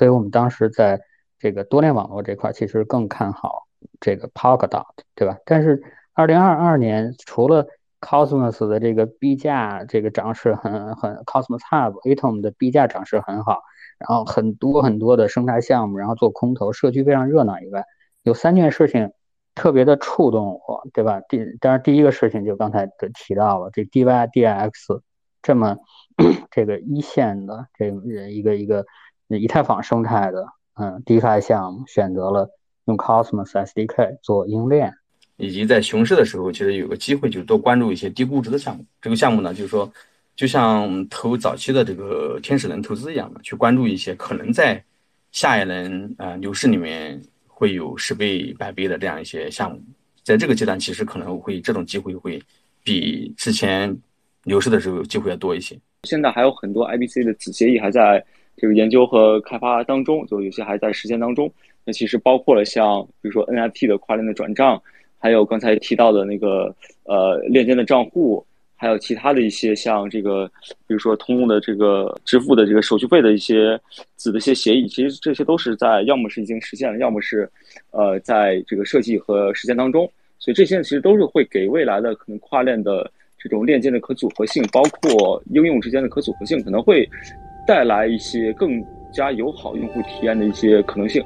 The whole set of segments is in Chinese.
所以我们当时在这个多链网络这块其实更看好这个 Polkadot，对吧？但是二零二二年除了 Cosmos 的这个币价这个涨势很很，Cosmos Hub Atom 的币价涨势很好，然后很多很多的生态项目，然后做空投，社区非常热闹以外，有三件事情特别的触动我，对吧？第当然第一个事情就刚才的提到了，这 DYDX 这么 这个一线的这一个一个以太坊生态的嗯 DeFi 项目选择了用 Cosmos SDK 做应用链。以及在熊市的时候，其实有个机会，就多关注一些低估值的项目。这个项目呢，就是说，就像投早期的这个天使轮投资一样的，去关注一些可能在下一轮啊牛市里面会有十倍、百倍的这样一些项目。在这个阶段，其实可能会这种机会会比之前牛市的时候机会要多一些。现在还有很多 IBC 的子协议还在这个研究和开发当中，就有些还在实践当中。那其实包括了像比如说 NFT 的跨链的转账。还有刚才提到的那个呃链间的账户，还有其他的一些像这个，比如说通用的这个支付的这个手续费的一些子的一些协议，其实这些都是在要么是已经实现了，要么是呃在这个设计和实践当中。所以这些其实都是会给未来的可能跨链的这种链接的可组合性，包括应用之间的可组合性，可能会带来一些更加友好用户体验的一些可能性。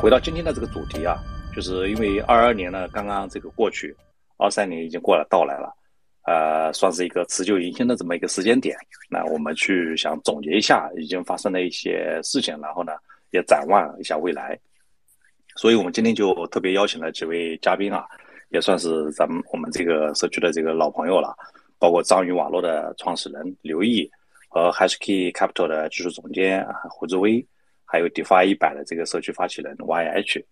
回到今天的这个主题啊，就是因为二二年呢刚刚这个过去，二三年已经过了到来了，呃，算是一个辞旧迎新的这么一个时间点。那我们去想总结一下已经发生的一些事情，然后呢也展望一下未来。所以我们今天就特别邀请了几位嘉宾啊，也算是咱们我们这个社区的这个老朋友了，包括章鱼网络的创始人刘毅和 HashKey Capital 的技术总监胡志威。还有 DeFi 一百的这个社区发起人 YH，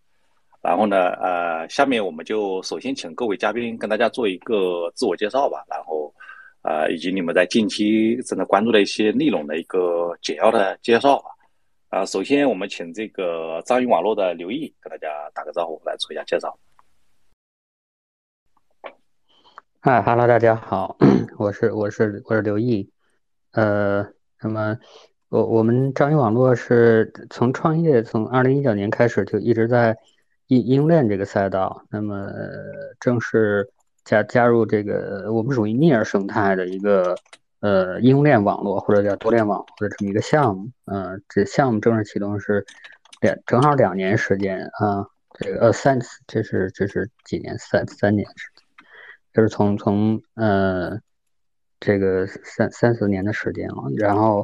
然后呢，呃，下面我们就首先请各位嘉宾跟大家做一个自我介绍吧，然后，呃，以及你们在近期正在关注的一些内容的一个简要的介绍。啊，首先我们请这个章鱼网络的刘毅跟大家打个招呼，来做一下介绍。嗨哈喽，大家好，我是我是我是刘毅，呃，那么。我我们章鱼网络是从创业，从二零一九年开始就一直在应应用链这个赛道。那么正式加加入这个，我们属于 Near 生态的一个呃应用链网络或者叫多链网络的这么一个项目。嗯，这项目正式启动是两正好两年时间啊，这个呃三这是这是几年三三年时间，就是从从呃这个三三四年的时间了，然后。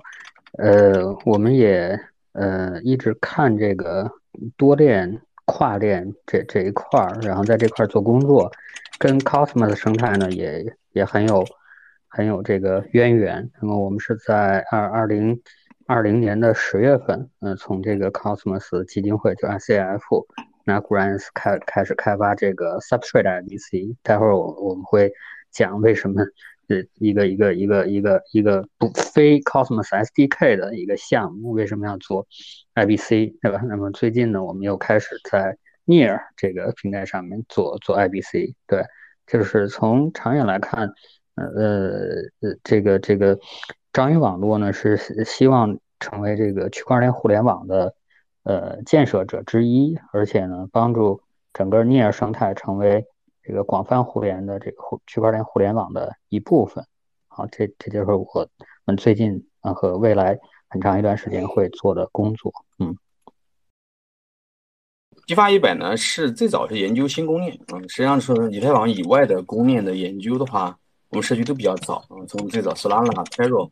呃，我们也呃一直看这个多链跨链这这一块儿，然后在这块儿做工作，跟 Cosmos 生态呢也也很有很有这个渊源。那么我们是在二二零二零年的十月份，嗯，从这个 Cosmos 基金会就 ICF 那 Grants 开开始开发这个 Substrate IBC。待会儿我我们会讲为什么。是一个一个一个一个一个不非 Cosmos SDK 的一个项目，为什么要做 IBC 对吧？那么最近呢，我们又开始在 Near 这个平台上面做做 IBC，对，就是从长远来看，呃呃这个这个章鱼网络呢是希望成为这个区块链互联网的呃建设者之一，而且呢帮助整个 Near 生态成为。这个广泛互联的这个互区块链互联网的一部分，好，这这就是我们最近啊和未来很长一段时间会做的工作。嗯激发一百呢是最早是研究新公链，嗯，实际上是以太坊以外的公链的研究的话，我们社区都比较早，嗯，从最早 Solana、Taro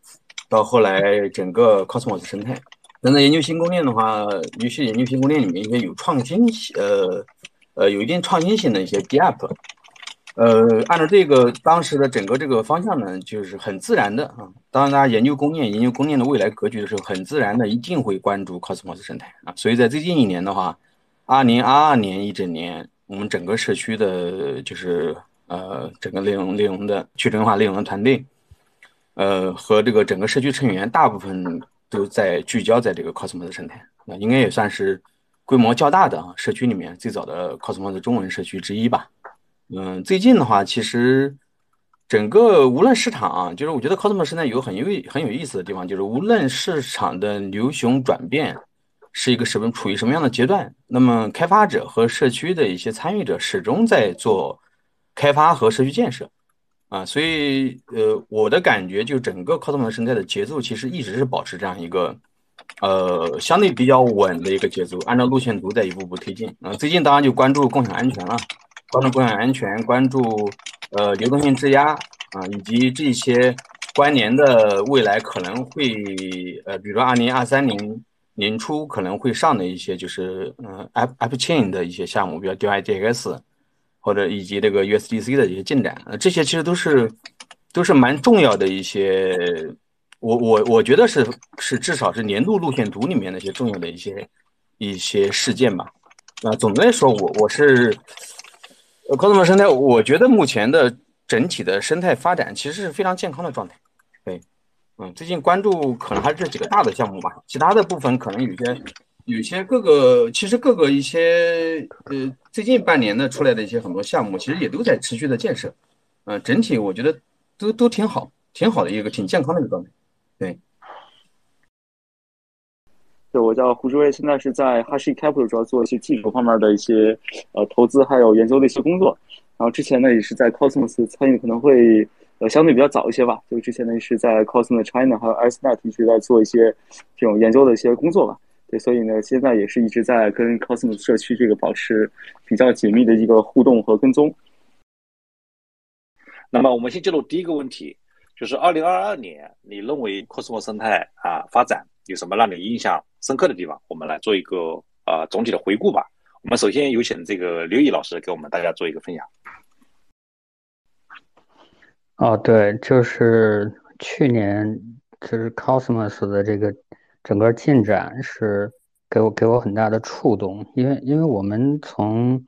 到后来整个 Cosmos 生态。那在研究新公链的话，尤其研究新公链里面一些有创新，呃。呃，有一定创新性的一些 Gap，呃，按照这个当时的整个这个方向呢，就是很自然的啊。当大家研究供链、研究供链的未来格局的时候，很自然的一定会关注 Cosmos 生态啊。所以在最近一年的话，二零二二年一整年，我们整个社区的，就是呃，整个内容内容的去中化内容的团队，呃，和这个整个社区成员，大部分都在聚焦在这个 Cosmos 生态，那应该也算是规模较大的啊社区里面最早的 Cosmos 中文社区之一吧。嗯，最近的话，其实整个无论市场啊，就是我觉得 Cosmos 生态有很有很有意思的地方，就是无论市场的流雄转变是一个什么处于什么样的阶段，那么开发者和社区的一些参与者始终在做开发和社区建设啊，所以呃，我的感觉就整个 Cosmos 生态的节奏其实一直是保持这样一个呃相对比较稳的一个节奏，按照路线图在一步步推进啊。最近当然就关注共享安全了。关注共享安全，关注呃流动性质押啊，以及这些关联的未来可能会呃，比如说二零二三年年初可能会上的一些就是嗯 App App Chain 的一些项目，比如 DYDX 或者以及这个 USDC 的一些进展，这些其实都是都是蛮重要的一些，我我我觉得是是至少是年度路线图里面的一些重要的一些一些事件吧。那总的来说，我我是。呃，Cosmos 生态，我觉得目前的整体的生态发展其实是非常健康的状态。对，嗯，最近关注可能还是这几个大的项目吧，其他的部分可能有些，有些各个其实各个一些呃，最近半年的出来的一些很多项目，其实也都在持续的建设。嗯，整体我觉得都都挺好，挺好的一个挺健康的一个状态。对。对，我叫胡志威，现在是在 Hashi Capital 主要做一些技术方面的一些呃投资还有研究的一些工作。然后之前呢也是在 Cosmos 参与，可能会呃相对比较早一些吧。就之前呢是在 Cosmos China 还有 SNet 一直在做一些这种研究的一些工作吧。对，所以呢现在也是一直在跟 Cosmos 社区这个保持比较紧密的一个互动和跟踪。那么我们先进入第一个问题，就是二零二二年你认为 Cosmos 生态啊发展有什么让你印象？深刻的地方，我们来做一个呃总体的回顾吧。我们首先有请这个刘毅老师给我们大家做一个分享。哦，对，就是去年就是 Cosmos 的这个整个进展是给我给我很大的触动，因为因为我们从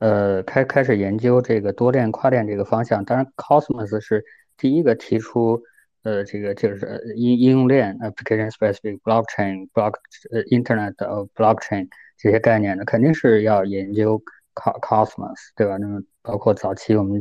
呃开开始研究这个多链跨链这个方向，当然 Cosmos 是第一个提出。呃，这个就是应应用链 （application specific blockchain）、block 呃 Internet of blockchain 这些概念呢，肯定是要研究 Cosmos，对吧？那么包括早期我们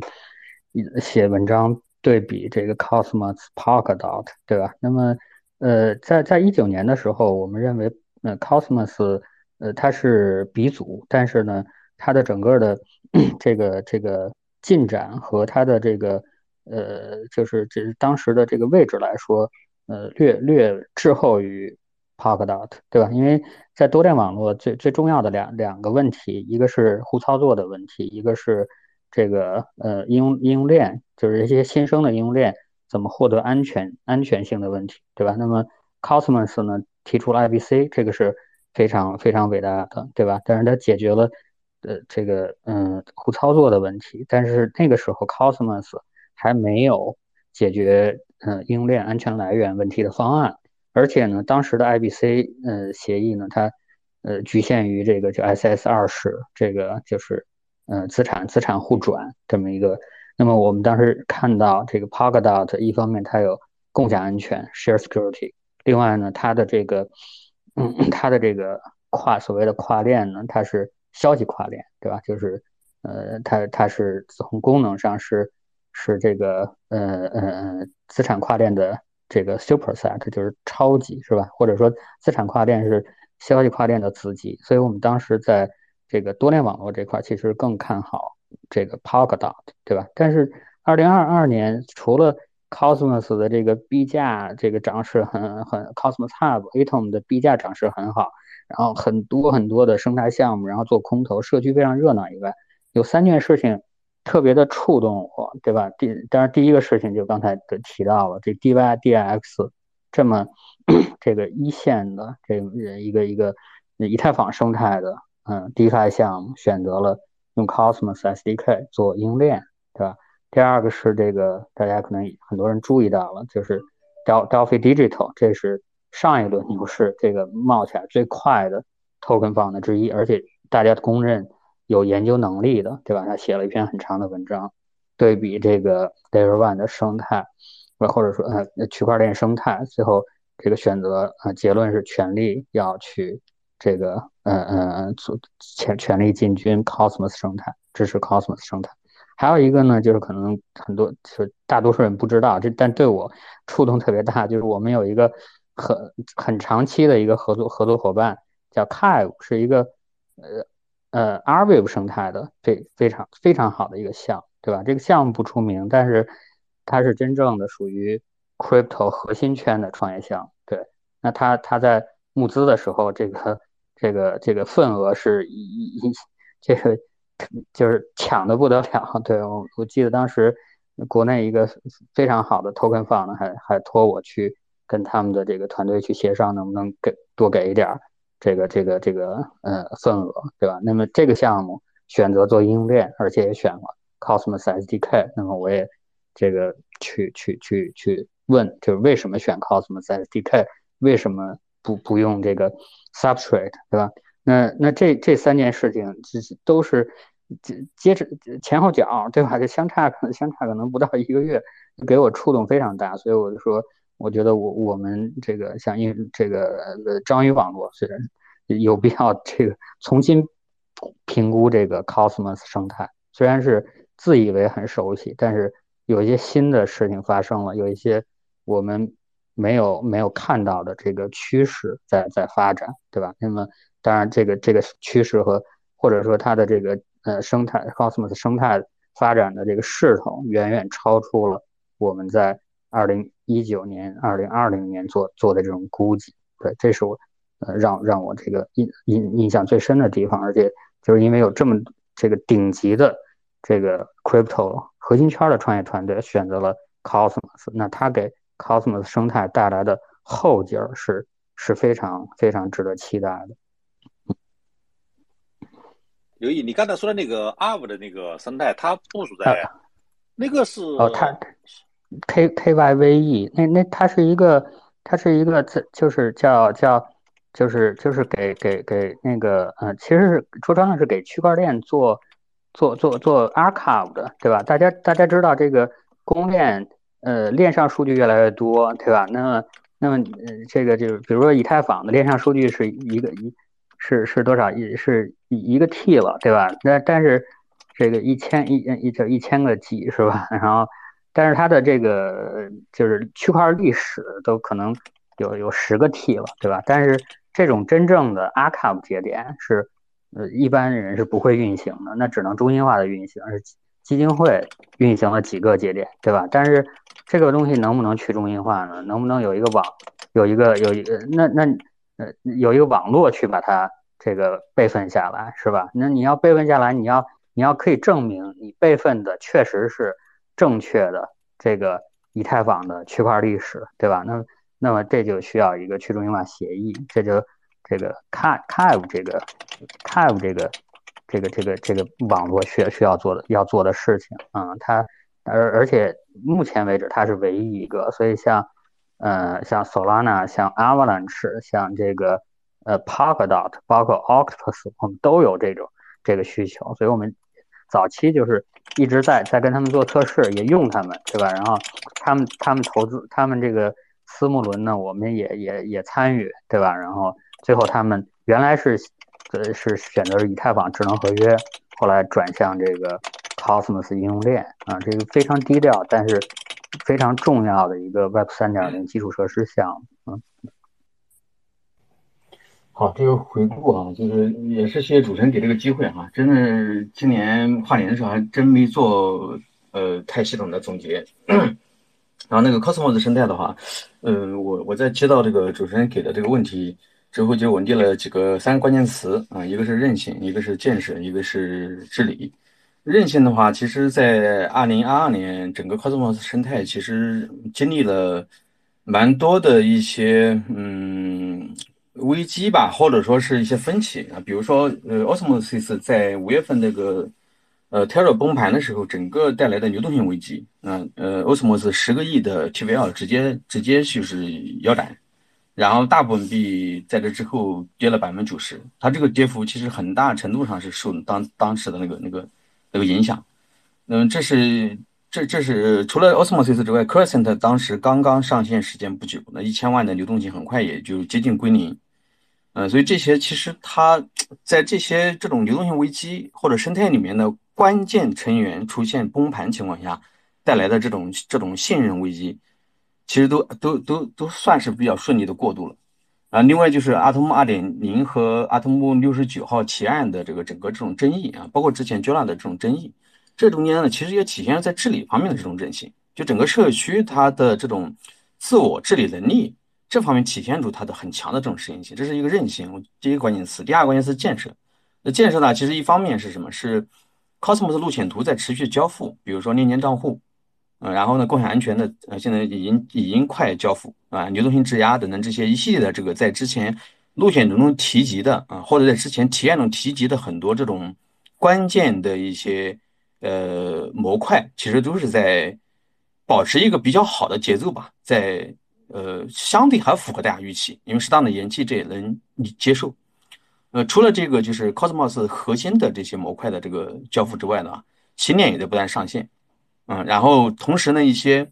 写文章对比这个 Cosmos、Polkadot，对吧？那么呃，在在一九年的时候，我们认为呃 Cosmos 呃它是鼻祖，但是呢，它的整个的 这个这个进展和它的这个呃，就是这当时的这个位置来说，呃，略略滞后于 p a r k d o t 对吧？因为在多链网络最最重要的两两个问题，一个是互操作的问题，一个是这个呃应用应用链，就是一些新生的应用链怎么获得安全安全性的问题，对吧？那么 Cosmos 呢提出了 IBC，这个是非常非常伟大的，对吧？但是它解决了呃这个嗯互操作的问题，但是那个时候 Cosmos 还没有解决嗯应用链安全来源问题的方案，而且呢，当时的 IBC 呃协议呢，它呃局限于这个就 SS 二十这个就是呃资产资产互转这么一个。那么我们当时看到这个 Polkadot 一方面它有共享安全 share security，另外呢它的这个嗯 它的这个跨所谓的跨链呢，它是消极跨链，对吧？就是呃它它是从功能上是。是这个呃呃呃资产跨链的这个 superset，就是超级是吧？或者说资产跨链是消息跨链的子级，所以我们当时在这个多链网络这块其实更看好这个 Polkadot，对吧？但是二零二二年除了 Cosmos 的这个币价这个涨势很很 Cosmos Hub Atom 的币价涨势很好，然后很多很多的生态项目，然后做空投，社区非常热闹以外，有三件事情。特别的触动我，对吧？第当然第一个事情就刚才的提到了，这 DYDX 这么 这个一线的这个一个一个以太坊生态的嗯 DeFi 项目，选择了用 Cosmos SDK 做应链，对吧第二个是这个大家可能很多人注意到了，就是 Delfi Digital 这是上一轮牛市这个冒起来最快的 token 方的之一，而且大家公认有研究能力的，对吧？他写了一篇很长的文章，对比这个 Layer One 的生态，或者说呃区块链生态，最后这个选择呃结论是全力要去这个嗯嗯做全全力进军 Cosmos 生态，支持 Cosmos 生态。还有一个呢，就是可能很多就大多数人不知道，这但对我触动特别大，就是我们有一个很很长期的一个合作合作伙伴叫 Kive，是一个呃呃 Arweave 生态的非非常非常好的一个项目，对吧？这个项目不出名，但是它是真正的属于 Crypto 核心圈的创业项目。对，那他他在募资的时候，这个这个这个份额是一一这个。就是抢的不得了，对我我记得当时国内一个非常好的 token Fund，还还托我去跟他们的这个团队去协商，能不能给多给一点儿这个这个这个呃份额，对吧？那么这个项目选择做应用链，而且也选了 Cosmos SDK，那么我也这个去去去去问，就是为什么选 Cosmos SDK，为什么不不用这个 Substrate，对吧？那那这这三件事情，这是都是接接着前后脚，对吧？这相差可能相差可能不到一个月，给我触动非常大，所以我就说，我觉得我我们这个像因这个呃章鱼网络虽然有必要这个重新评估这个 Cosmos 生态，虽然是自以为很熟悉，但是有一些新的事情发生了，有一些我们没有没有看到的这个趋势在在发展，对吧？那么。当然，这个这个趋势和或者说它的这个呃生态 Cosmos 生态发展的这个势头，远远超出了我们在二零一九年、二零二零年做做的这种估计。对，这是我呃让让我这个印印印象最深的地方。而且就是因为有这么这个顶级的这个 Crypto 核心圈的创业团队选择了 Cosmos，那它给 Cosmos 生态带来的后劲儿是是非常非常值得期待的。刘毅，你刚才说的那个 Arv 的那个生态，它部署在那个是哦，它 K K Y V E，那那它是一个，它是一个，就是叫叫，就是就是给给给那个，呃，其实是说穿了是给区块链做做做做 Archive 的，对吧？大家大家知道这个公链，呃，链上数据越来越多，对吧？那么那么，这个就是比如说以太坊的链上数据是一个一。是是多少一是一一个 T 了，对吧？那但是这个一千一一就一千个 G 是吧？然后，但是它的这个就是区块历史都可能有有十个 T 了，对吧？但是这种真正的 Archive 节点是呃一般人是不会运行的，那只能中心化的运行，是基金会运行了几个节点，对吧？但是这个东西能不能去中心化呢？能不能有一个网，有一个有一个那那？呃，有一个网络去把它这个备份下来，是吧？那你要备份下来，你要你要可以证明你备份的确实是正确的这个以太坊的区块历史，对吧？那那么这就需要一个去中心化协议，这就这个 Cave 这个 Kive 这个这个这个这个网络需要需要做的要做的事情啊，它而而且目前为止它是唯一一个，所以像。呃，像 Solana、像 Avalanche、像这个呃 Polkadot，包括 Octopus，我们都有这种这个需求，所以我们早期就是一直在在跟他们做测试，也用他们，对吧？然后他们他们投资他们这个私募轮呢，我们也也也参与，对吧？然后最后他们原来是呃是选择以太坊智能合约，后来转向这个 Cosmos 应用链啊，这个非常低调，但是。非常重要的一个 Web 三点零基础设施项目，嗯，好，这个回顾啊，就是也是谢谢主持人给这个机会哈，真的今年跨年的时候还真没做呃太系统的总结，然后那个 Cosmos 生态的话，嗯，我我在接到这个主持人给的这个问题之后，就稳定了几个三个关键词啊，一个是韧性，一个是建设，一个是治理。韧性的话，其实，在二零二二年，整个 Cosmos 生态其实经历了蛮多的一些嗯危机吧，或者说是一些分歧啊。比如说，呃，Osmosis 在五月份那个呃 Tera 崩盘的时候，整个带来的流动性危机，嗯呃 Osmos 十个亿的 TVL 直接直接就是腰斩，然后大部分币在这之后跌了百分之九十，它这个跌幅其实很大程度上是受当当时的那个那个那个影响，嗯，这是。这这是除了 Osmosis 之外，Crescent 当时刚刚上线时间不久，那一千万的流动性很快也就接近归零，呃，所以这些其实它在这些这种流动性危机或者生态里面的关键成员出现崩盘情况下带来的这种这种信任危机，其实都都都都算是比较顺利的过渡了，啊，另外就是阿童木二点零和阿童木六十九号提案的这个整个这种争议啊，包括之前 Jola 的这种争议。这中间呢，其实也体现在治理方面的这种韧性，就整个社区它的这种自我治理能力这方面体现出它的很强的这种适应性，这是一个韧性，第一个关键词。第二个关键词建设。那建设呢，其实一方面是什么？是 Cosmos 路线图在持续交付，比如说链接账户，嗯，然后呢，共享安全的呃，现在已经已经快交付啊，流动性质押等等这些一系列的这个在之前路线图中提及的啊，或者在之前体验中提及的很多这种关键的一些。呃，模块其实都是在保持一个比较好的节奏吧，在呃相对还符合大家预期，因为适当的延期这也能接受。呃，除了这个就是 Cosmos 核心的这些模块的这个交付之外呢，新链也在不断上线。嗯，然后同时呢，一些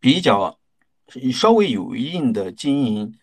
比较稍微有一定的经营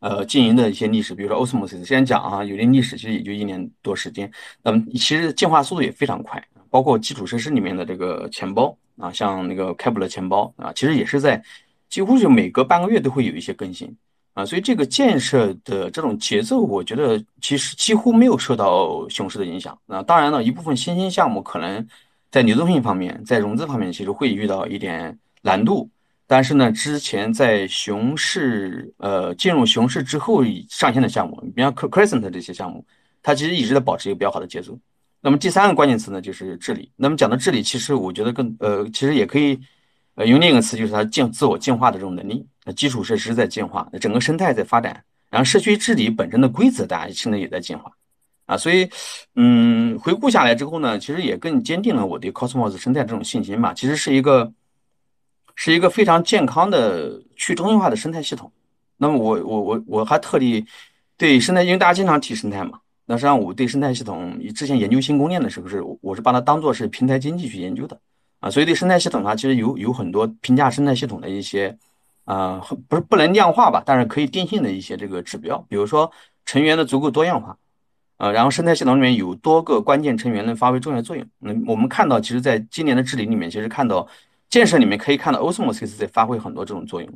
呃经营的一些历史，比如说 Osmos，先讲啊，有点历史，其实也就一年多时间，那么其实进化速度也非常快。包括基础设施里面的这个钱包啊，像那个开普勒钱包啊，其实也是在几乎就每隔半个月都会有一些更新啊，所以这个建设的这种节奏，我觉得其实几乎没有受到熊市的影响那。当然了，一部分新兴项目可能在流动性方面，在融资方面其实会遇到一点难度，但是呢，之前在熊市呃进入熊市之后上线的项目，比方 Crescent 这些项目，它其实一直在保持一个比较好的节奏。那么第三个关键词呢，就是治理。那么讲到治理，其实我觉得更呃，其实也可以呃用另一个词，就是它进自我进化的这种能力。那基础设施在进化，整个生态在发展，然后社区治理本身的规则，大家现在也在进化啊。所以，嗯，回顾下来之后呢，其实也更坚定了我对 Cosmos 生态这种信心吧。其实是一个是一个非常健康的去中心化的生态系统。那么我我我我还特地对生态，因为大家经常提生态嘛。那实际上，我对生态系统，之前研究新公链的时候，是我是把它当做是平台经济去研究的啊，所以对生态系统它其实有有很多评价生态系统的一些啊，不是不能量化吧，但是可以定性的一些这个指标，比如说成员的足够多样化啊，然后生态系统里面有多个关键成员能发挥重要作用。那我们看到，其实在今年的治理里面，其实看到建设里面可以看到 Osmos 在发挥很多这种作用，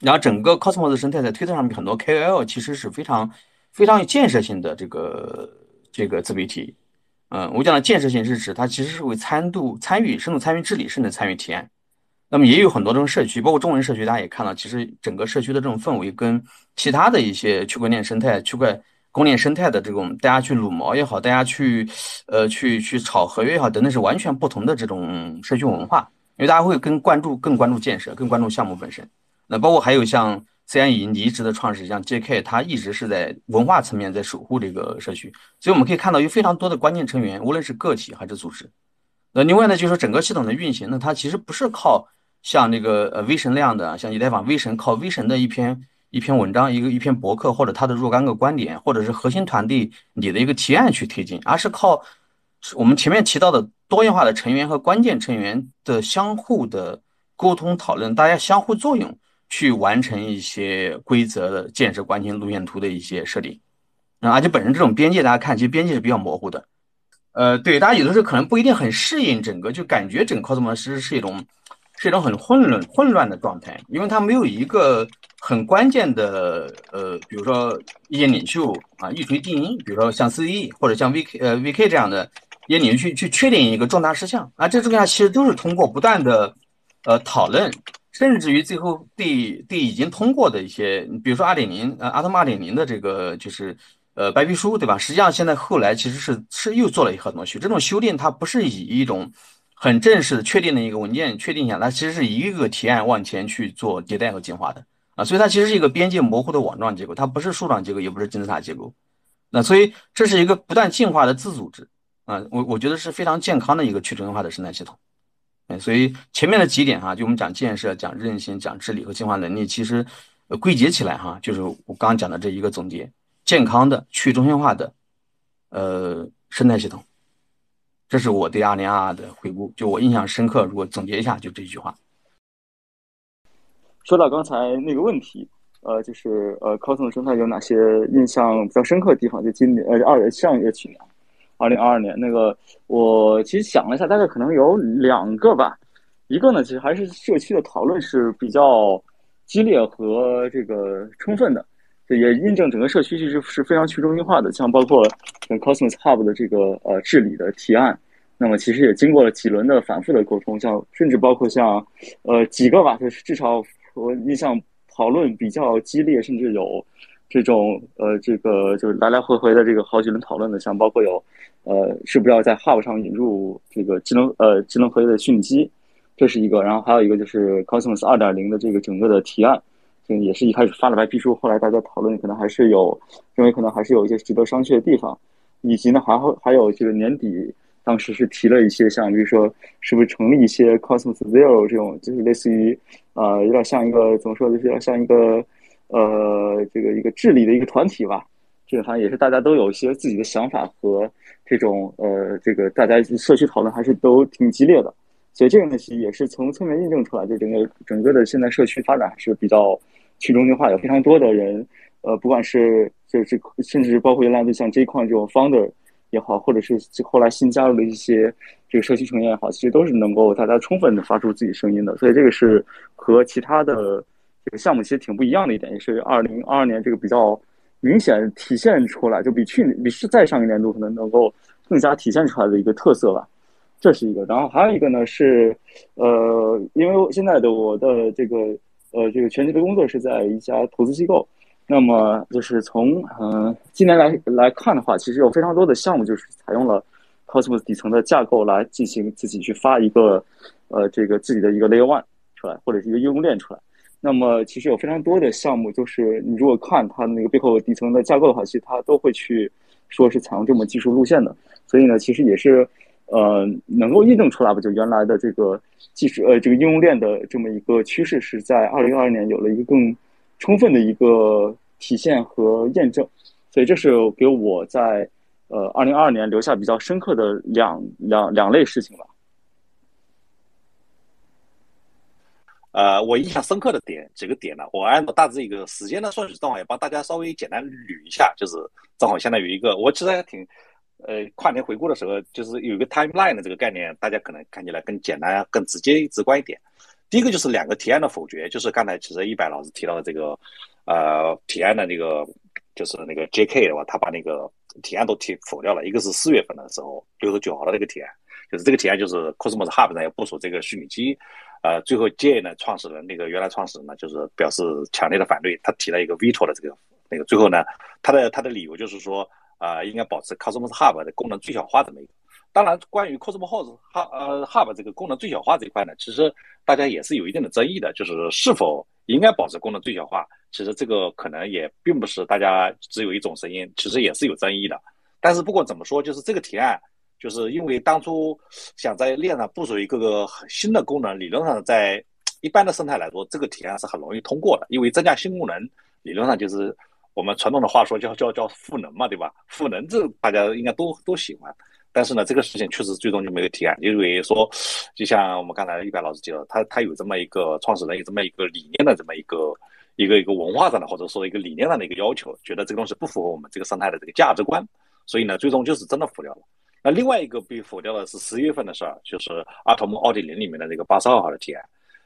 然后整个 Cosmos 生态在推特上面很多 KOL 其实是非常。非常有建设性的这个这个自媒体，嗯，我讲的建设性是指它其实是会参度参与深度参与治理，甚至参与提案。那么也有很多这种社区，包括中文社区，大家也看到，其实整个社区的这种氛围跟其他的一些区块链生态、区块公链生态的这种大家去撸毛也好，大家去呃去去炒合约也好，等等是完全不同的这种社区文化，因为大家会更关注更关注建设，更关注项目本身。那包括还有像。虽然已经离职的创始人像 J.K.，他一直是在文化层面在守护这个社区，所以我们可以看到有非常多的关键成员，无论是个体还是组织。那另外呢，就是整个系统的运行呢，它其实不是靠像那个呃 V 神那样的，像以太坊 V 神靠 V 神的一篇一篇文章、一个一篇博客或者他的若干个观点，或者是核心团队你的一个提案去推进，而是靠我们前面提到的多样化的成员和关键成员的相互的沟通讨论，大家相互作用。去完成一些规则的建设、关键路线图的一些设定，啊，而且本身这种边界，大家看，其实边界是比较模糊的。呃，对，大家有的时候可能不一定很适应整个，就感觉整个 Cosmos 是是一种是一种很混乱、混乱的状态，因为它没有一个很关键的，呃，比如说意见领袖啊，一锤定音，比如说像 CE 或者像 VK 呃 VK 这样的一些领袖去去确定一个重大事项啊，这重大其实都是通过不断的呃讨论。甚至于最后对对已经通过的一些，比如说二点零呃阿特曼二点零的这个就是呃白皮书对吧？实际上现在后来其实是是又做了一很多修，这种修订它不是以一种很正式的确定的一个文件确定下来，其实是一个个提案往前去做迭代和进化的啊，所以它其实是一个边界模糊的网状结构，它不是树状结构，也不是金字塔结构，那所以这是一个不断进化的自组织啊，我我觉得是非常健康的一个去中心化的生态系统。哎，所以前面的几点哈，就我们讲建设、讲韧性、讲治理和进化能力，其实归结起来哈，就是我刚刚讲的这一个总结：健康的去中心化的呃生态系统。这是我对二零二二的回顾，就我印象深刻。如果总结一下，就这一句话。说到刚才那个问题，呃，就是呃，Cosmos 生态有哪些印象比较深刻的地方？就今年呃二上一个去年，二零二二年那个，我其实想了一下，大概可能有两个吧。一个呢，其实还是社区的讨论是比较激烈和这个充分的，也印证整个社区其实是非常去中心化的。像包括 Cosmos Hub 的这个呃治理的提案，那么其实也经过了几轮的反复的沟通，像甚至包括像呃几个吧，就是至少。我印象讨论比较激烈，甚至有这种呃，这个就是来来回回的这个好几轮讨论的，像包括有呃，是不是要在 Hub 上引入这个智能呃智能合约的讯息，这是一个。然后还有一个就是 Cosmos 二点零的这个整个的提案，这也是一开始发了白皮书，后来大家讨论可能还是有认为可能还是有一些值得商榷的地方，以及呢还会还有这个年底。当时是提了一些，像比如说，是不是成立一些 Cosmos Zero 这种，就是类似于，呃，有点像一个怎么说，就是要像一个，呃，这个一个治理的一个团体吧。这个反正也是大家都有一些自己的想法和这种，呃，这个大家社区讨论还是都挺激烈的。所以这个呢，其实也是从侧面印证出来，就整个整个的现在社区发展还是比较去中心化，有非常多的人，呃，不管是就是甚至包括原来的像 J 矿这种 Founder。也好，或者是后来新加入的一些这个社区成员也好，其实都是能够大家充分的发出自己声音的。所以这个是和其他的这个项目其实挺不一样的一点，也是二零二二年这个比较明显体现出来，就比去年比是再上一年度可能能够更加体现出来的一个特色吧。这是一个，然后还有一个呢是呃，因为现在的我的这个呃这个全职的工作是在一家投资机构。那么就是从嗯今年来来看的话，其实有非常多的项目就是采用了 Cosmos 底层的架构来进行自己去发一个呃这个自己的一个 Layer One 出来，或者是一个应用链出来。那么其实有非常多的项目，就是你如果看它那个背后底层的架构的话，其实它都会去说是采用这么技术路线的。所以呢，其实也是呃能够印证出来吧，就原来的这个技术呃这个应用链的这么一个趋势是在二零二二年有了一个更。充分的一个体现和验证，所以这是给我在呃二零二二年留下比较深刻的两两两类事情吧。呃，我印象深刻的点几个点呢，我按照大致一个时间的顺序，正好也帮大家稍微简单捋一下，就是正好相当于一个，我其实还挺呃跨年回顾的时候，就是有一个 timeline 的这个概念，大家可能看起来更简单、更直接、直观一点。第一个就是两个提案的否决，就是刚才其实一百老师提到的这个，呃，提案的那个就是那个 J.K. 的话，他把那个提案都提否掉了。一个是四月份的时候，六十九号的那个提案，就是这个提案就是 Cosmos Hub 上要部署这个虚拟机，呃，最后 J 呢创始人那个原来创始人呢就是表示强烈的反对，他提了一个 veto 的这个那个，最后呢他的他的理由就是说，啊，应该保持 Cosmos Hub 的功能最小化这么一个。当然，关于 Cosmos Hub 呃 Hub 这个功能最小化这一块呢，其实大家也是有一定的争议的，就是是否应该保持功能最小化。其实这个可能也并不是大家只有一种声音，其实也是有争议的。但是不管怎么说，就是这个提案，就是因为当初想在链上部署一个个新的功能，理论上在一般的生态来说，这个提案是很容易通过的，因为增加新功能，理论上就是我们传统的话说叫叫叫赋能嘛，对吧？赋能这大家应该都都喜欢。但是呢，这个事情确实最终就没有提案，因为说，就像我们刚才一白老师提到，他他有这么一个创始人有这么一个理念的这么一个一个一个文化上的或者说一个理念上的一个要求，觉得这个东西不符合我们这个生态的这个价值观，所以呢，最终就是真的服掉了。那另外一个被否掉的是十月份的事儿，就是阿童木奥点零里面的那个八十二号的提案。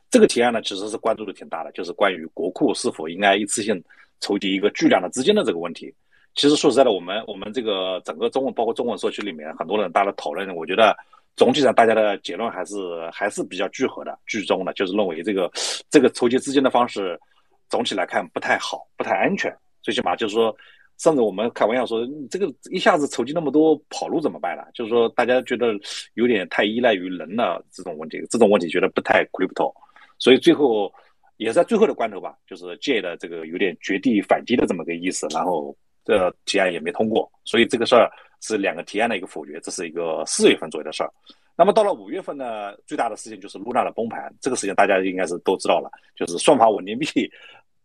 这个提案呢，其实是关注的挺大的，就是关于国库是否应该一次性筹集一个巨量的资金的这个问题。其实说实在的，我们我们这个整个中文，包括中文社区里面，很多人大家讨论，我觉得总体上大家的结论还是还是比较聚合的、聚中的，就是认为这个这个筹集资金的方式总体来看不太好、不太安全。最起码就是说，甚至我们开玩笑说，这个一下子筹集那么多跑路怎么办呢？就是说，大家觉得有点太依赖于人了，这种问题，这种问题觉得不太 crypto。所以最后也在最后的关头吧，就是借的这个有点绝地反击的这么个意思，然后。这提案也没通过，所以这个事儿是两个提案的一个否决，这是一个四月份左右的事儿。那么到了五月份呢，最大的事情就是露娜的崩盘，这个事情大家应该是都知道了，就是算法稳定币，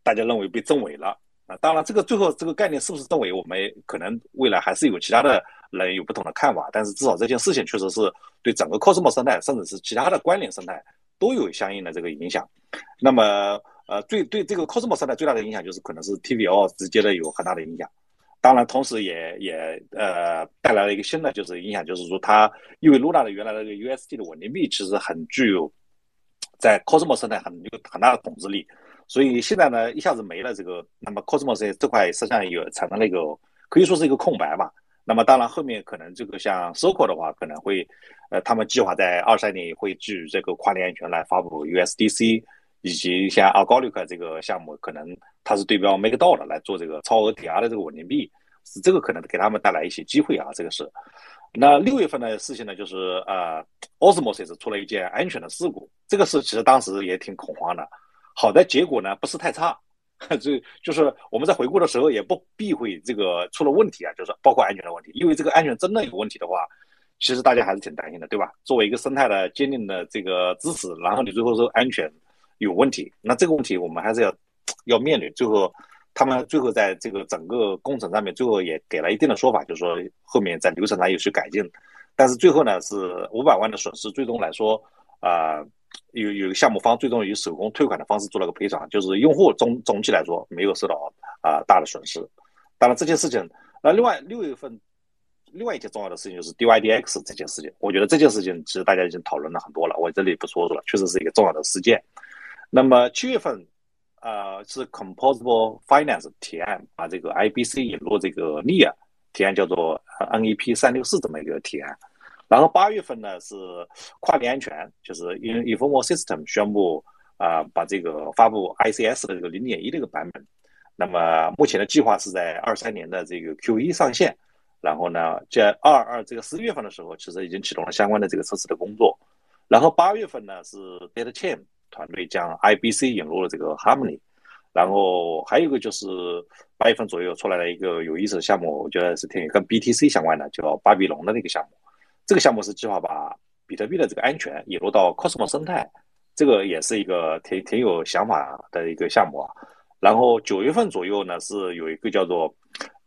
大家认为被证伪了啊。当然，这个最后这个概念是不是证伪，我们可能未来还是有其他的人有不同的看法。但是至少这件事情确实是对整个 Cosmos 生态，甚至是其他的关联生态都有相应的这个影响。那么，呃，最对这个 Cosmos 生态最大的影响就是可能是 TVL 直接的有很大的影响。当然，同时也也呃带来了一个新的就是影响，就是说它因为 Luna 的原来的这个 USD 的稳定币其实很具有在 Cosmos 生态很有很大的统治力，所以现在呢一下子没了这个，那么 Cosmos 这块实际上有产生了一个可以说是一个空白吧。那么当然后面可能这个像 Circle 的话可能会呃他们计划在二三年会基于这个跨链安全来发布 USDC，以及像 Algolic 这个项目可能。它是对标 MakerDAO 的来做这个超额抵押的这个稳定币，是这个可能给他们带来一些机会啊，这个是。那六月份的事情呢，就是呃，Osmos 也是出了一件安全的事故，这个事其实当时也挺恐慌的，好的结果呢不是太差，就就是我们在回顾的时候也不避讳这个出了问题啊，就是包括安全的问题，因为这个安全真的有问题的话，其实大家还是挺担心的，对吧？作为一个生态的坚定的这个支持，然后你最后说安全有问题，那这个问题我们还是要。要面对最后，他们最后在这个整个工程上面，最后也给了一定的说法，就是说后面在流程上有些改进，但是最后呢是五百万的损失，最终来说啊，有有个项目方最终以手工退款的方式做了个赔偿，就是用户总总体来说没有受到啊大的损失。当然这件事情，那另外六月份另外一件重要的事情就是 DYDX 这件事情，我觉得这件事情其实大家已经讨论了很多了，我这里不说了，确实是一个重要的事件。那么七月份。呃，是 Composable Finance 提案把这个 IBC 引入这个 NEA 提案叫做 NEP 三六四这么一个提案，然后八月份呢是跨链安全，就是 Informal System 宣布啊把这个发布 ICS 的这个零点一这个版本，那么目前的计划是在二三年的这个 Q 一上线，然后呢在二二这个十一月份的时候，其实已经启动了相关的这个测试的工作，然后八月份呢是 Data Chain。团队将 IBC 引入了这个 Harmony，然后还有一个就是八月份左右出来了一个有意思的项目，我觉得是挺跟 BTC 相关的，叫巴比龙的那个项目。这个项目是计划把比特币的这个安全引入到 Cosmos 生态，这个也是一个挺挺有想法的一个项目啊。然后九月份左右呢，是有一个叫做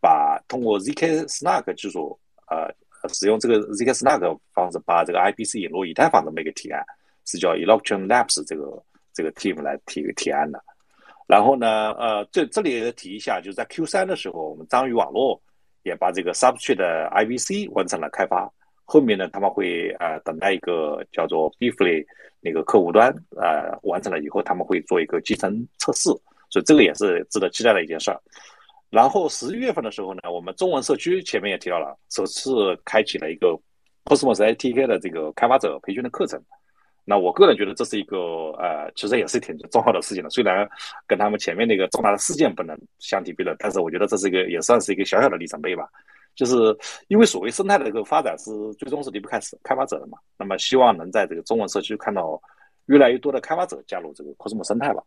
把通过 zk Snark 技术，呃，使用这个 zk Snark 方式把这个 IBC 引入以太坊这么一个提案。是叫 Electron Labs 这个这个 team 来提提案的，然后呢，呃，这这里也提一下，就是在 Q 三的时候，我们章鱼网络也把这个 Substrate 的 IBC 完成了开发，后面呢，他们会呃等待一个叫做 Beefly 那个客户端呃完成了以后，他们会做一个集成测试，所以这个也是值得期待的一件事儿。然后十一月份的时候呢，我们中文社区前面也提到了，首次开启了一个 Cosmos ATK 的这个开发者培训的课程。那我个人觉得这是一个呃，其实也是挺重要的事情的。虽然跟他们前面那个重大的事件不能相提并论，但是我觉得这是一个也算是一个小小的里程碑吧。就是因为所谓生态的这个发展是最终是离不开开发者的嘛。那么希望能在这个中文社区看到越来越多的开发者加入这个 Cosmos 生态吧。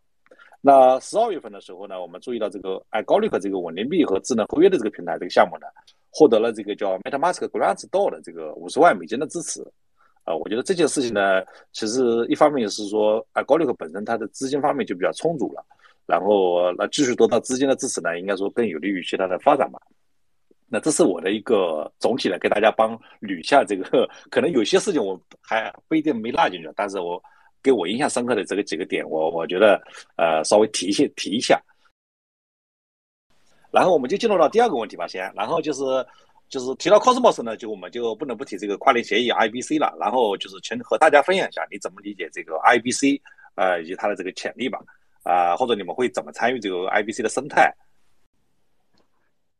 那十二月份的时候呢，我们注意到这个 Algolic 这个稳定币和智能合约的这个平台这个项目呢，获得了这个叫 MetaMask Grants DAO 的这个五十万美金的支持。啊，我觉得这件事情呢，其实一方面是说，啊，高利克本身它的资金方面就比较充足了，然后那继续得到资金的支持呢，应该说更有利于其他的发展吧。那这是我的一个总体的给大家帮捋一下这个，可能有些事情我还不一定没纳进去，但是我给我印象深刻的这个几个点，我我觉得呃稍微提一些提一下。然后我们就进入到第二个问题吧，先，然后就是。就是提到 Cosmos 呢，就我们就不能不提这个跨链协议 IBC 了。然后就是请和大家分享一下你怎么理解这个 IBC，呃，以及它的这个潜力吧。啊，或者你们会怎么参与这个 IBC 的生态？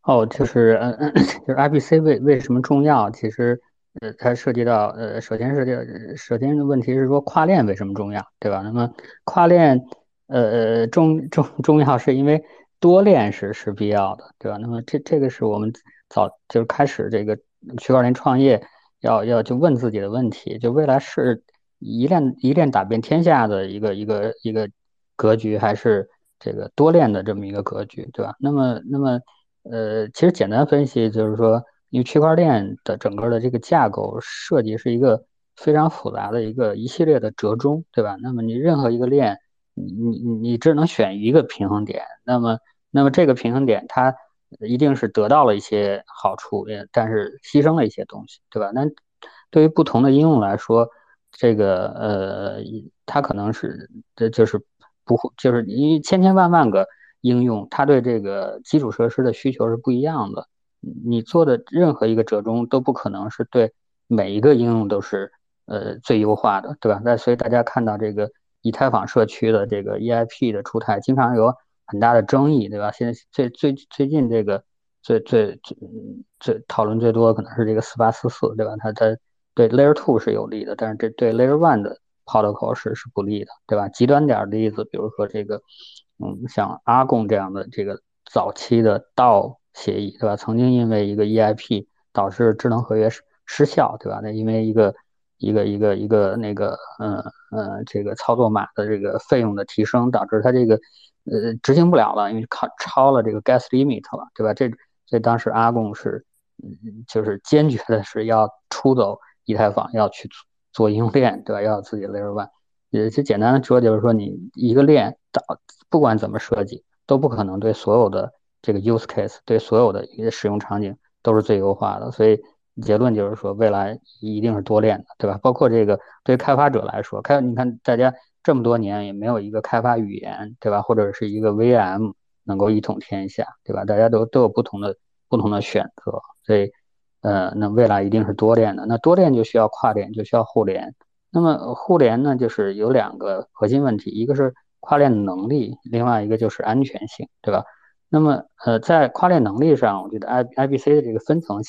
哦，就是嗯嗯，就是 IBC 为为什么重要？其实呃，它涉及到呃，首先是这首先的问题是说跨链为什么重要，对吧？那么跨链呃呃重重重要是因为多链是是必要的，对吧？那么这这个是我们。早就是开始这个区块链创业，要要就问自己的问题，就未来是一链一链打遍天下的一个一个一个格局，还是这个多链的这么一个格局，对吧？那么那么呃，其实简单分析就是说，因为区块链的整个的这个架构设计是一个非常复杂的一个一系列的折中，对吧？那么你任何一个链，你你你只能选一个平衡点，那么那么这个平衡点它一定是得到了一些好处，也但是牺牲了一些东西，对吧？那对于不同的应用来说，这个呃，它可能是这就是不会，就是你千千万万个应用，它对这个基础设施的需求是不一样的。你做的任何一个折中都不可能是对每一个应用都是呃最优化的，对吧？那所以大家看到这个以太坊社区的这个 EIP 的出台，经常有很大的争议，对吧？现在最最最近这个最最最最讨论最多可能是这个四八四四，对吧？它它对 Layer Two 是有利的，但是这对 Layer One 的 protocol 是是不利的，对吧？极端点的例子，比如说这个嗯像阿贡这样的这个早期的道。协议对吧？曾经因为一个 EIP 导致智能合约失失效，对吧？那因为一个一个一个一个那个嗯嗯这个操作码的这个费用的提升，导致它这个呃执行不了了，因为超超了这个 gas limit 了，对吧？这所以当时阿贡是嗯就是坚决的是要出走以太坊，要去做应用链，对吧？要自己 layer one。也，就简单的说就是说，你一个链导不管怎么设计，都不可能对所有的。这个 use case 对所有的一个使用场景都是最优化的，所以结论就是说，未来一定是多链的，对吧？包括这个对开发者来说，开你看大家这么多年也没有一个开发语言，对吧？或者是一个 VM 能够一统天下，对吧？大家都都有不同的不同的选择，所以呃，那未来一定是多链的。那多链就需要跨链，就需要互联。那么互联呢，就是有两个核心问题，一个是跨链能力，另外一个就是安全性，对吧？那么，呃，在跨链能力上，我觉得 I I B C 的这个分层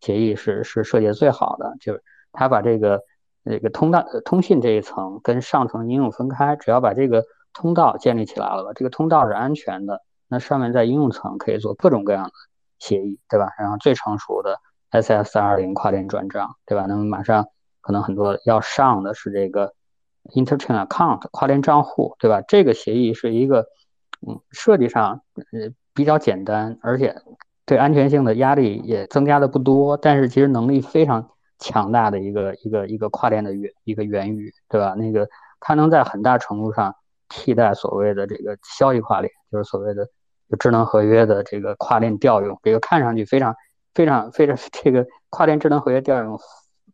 协议是是设计的最好的，就是它把这个这个通道通信这一层跟上层应用分开，只要把这个通道建立起来了吧，这个通道是安全的，那上面在应用层可以做各种各样的协议，对吧？然后最成熟的 S S 二零跨链转账，对吧？那么马上可能很多要上的是这个 Interchain Account 跨链账户，对吧？这个协议是一个，嗯，设计上，呃。比较简单，而且对安全性的压力也增加的不多，但是其实能力非常强大的一个一个一个跨链的源一个源语，对吧？那个它能在很大程度上替代所谓的这个消息跨链，就是所谓的智能合约的这个跨链调用。这个看上去非常非常非常这个跨链智能合约调用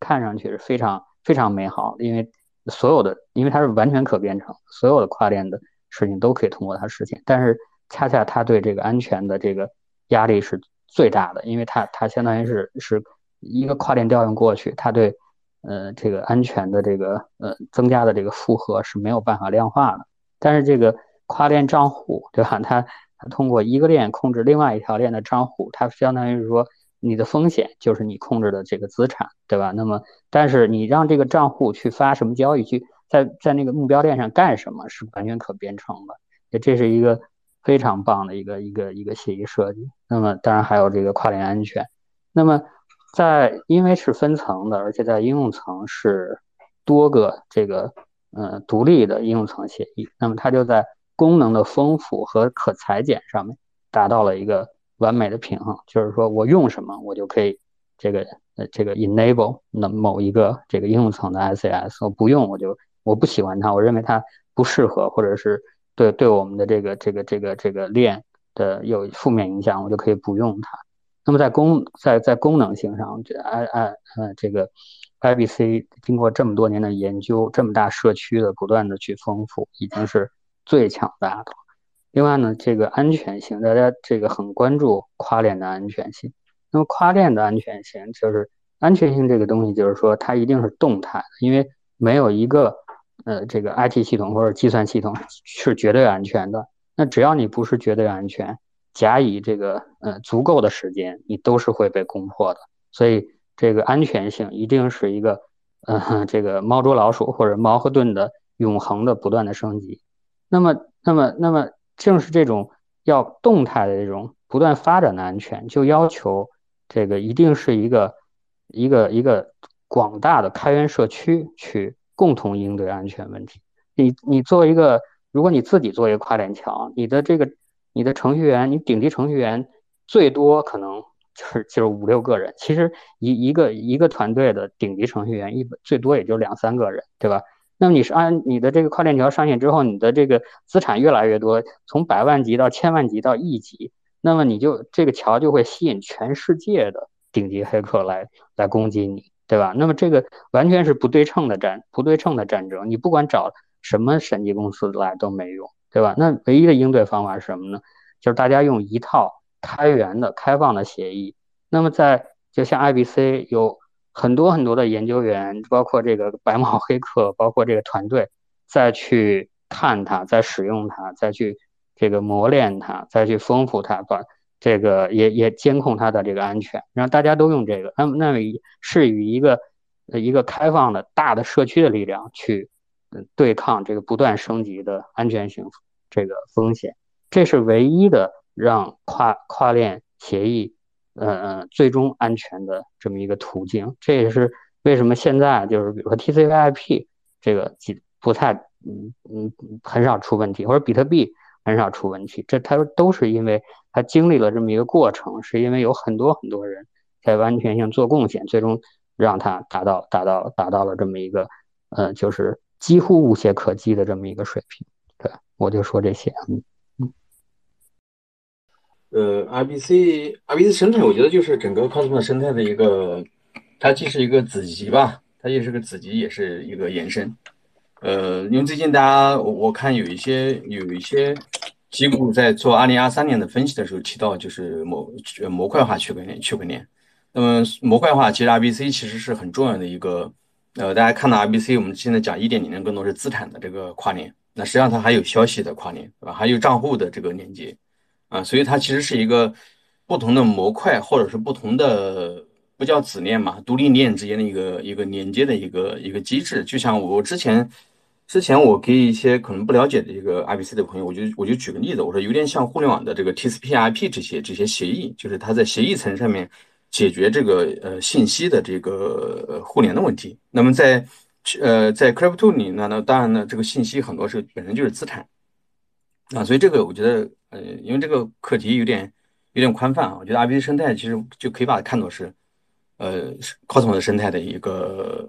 看上去是非常非常美好，因为所有的因为它是完全可编程，所有的跨链的事情都可以通过它实现，但是。恰恰它对这个安全的这个压力是最大的，因为它它相当于是是一个跨链调用过去，它对呃这个安全的这个呃增加的这个负荷是没有办法量化的。但是这个跨链账户，对吧？它它通过一个链控制另外一条链的账户，它相当于是说你的风险就是你控制的这个资产，对吧？那么但是你让这个账户去发什么交易，去在在那个目标链上干什么，是完全可编程的。这是一个。非常棒的一个一个一个协议设计。那么，当然还有这个跨链安全。那么，在因为是分层的，而且在应用层是多个这个呃独立的应用层协议。那么，它就在功能的丰富和可裁剪上面达到了一个完美的平衡。就是说我用什么，我就可以这个呃这个 enable 那某一个这个应用层的 SAS，。我不用，我就我不喜欢它，我认为它不适合，或者是。对对，我们的这个这个这个这个链的有负面影响，我就可以不用它。那么在功在在功能性上，这 I I 呃这个 IBC 经过这么多年的研究，这么大社区的不断的去丰富，已经是最强大的。另外呢，这个安全性，大家这个很关注跨链的安全性。那么跨链的安全性，就是安全性这个东西，就是说它一定是动态的，因为没有一个。呃，这个 IT 系统或者计算系统 是绝对安全的。那只要你不是绝对安全，假以这个呃足够的时间，你都是会被攻破的。所以这个安全性一定是一个呃 这个猫捉老鼠或者矛和盾的永恒的不断的升级。那么，那么，那么正是这种要动态的这种不断发展的安全，就要求这个一定是一个一个一个广大的开源社区去。共同应对安全问题。你你作为一个，如果你自己做一个跨链桥，你的这个你的程序员，你顶级程序员最多可能就是就是五六个人。其实一一个一个团队的顶级程序员，一最多也就两三个人，对吧？那么你是按你的这个跨链条上线之后，你的这个资产越来越多，从百万级到千万级到亿级，那么你就这个桥就会吸引全世界的顶级黑客来来攻击你，对吧？那么这个完全是不对称的战不对称的战争，你不管找什么审计公司来都没用，对吧？那唯一的应对方法是什么呢？就是大家用一套开源的开放的协议。那么在就像 IBC 有。很多很多的研究员，包括这个白帽黑客，包括这个团队，再去看它，再使用它，再去这个磨练它，再去丰富它，把这个也也监控它的这个安全，让大家都用这个。那，那是与一个一个开放的大的社区的力量去对抗这个不断升级的安全性这个风险。这是唯一的让跨跨链协议。呃最终安全的这么一个途径，这也是为什么现在就是比如说 TCP/IP 这个几不太嗯嗯很少出问题，或者比特币很少出问题，这它都是因为它经历了这么一个过程，是因为有很多很多人在安全性做贡献，最终让它达到达到达到了这么一个呃就是几乎无懈可击的这么一个水平。对，我就说这些，嗯。呃，RBC RBC 生态，我觉得就是整个 Cosmos 生态的一个，它既是一个子集吧，它也是个子集，也是一个延伸。呃，因为最近大家我我看有一些有一些机构在做二零二三年的分析的时候提到，就是模模块化区块链区块链。那么模块化其实 RBC 其实是很重要的一个。呃，大家看到 RBC，我们现在讲一点零的更多是资产的这个跨链，那实际上它还有消息的跨链，对吧？还有账户的这个连接。啊，所以它其实是一个不同的模块，或者是不同的不叫子链嘛，独立链之间的一个一个连接的一个一个机制。就像我之前之前我给一些可能不了解的一个 IBC 的朋友，我就我就举个例子，我说有点像互联网的这个 TCP/IP 这些这些协议，就是它在协议层上面解决这个呃信息的这个互联的问题。那么在呃在 Crypto 里呢，那当然呢，这个信息很多是本身就是资产啊，所以这个我觉得。呃，因为这个课题有点有点宽泛啊，我觉得 IBC 生态其实就可以把它看作是，呃，Cosmos 生态的一个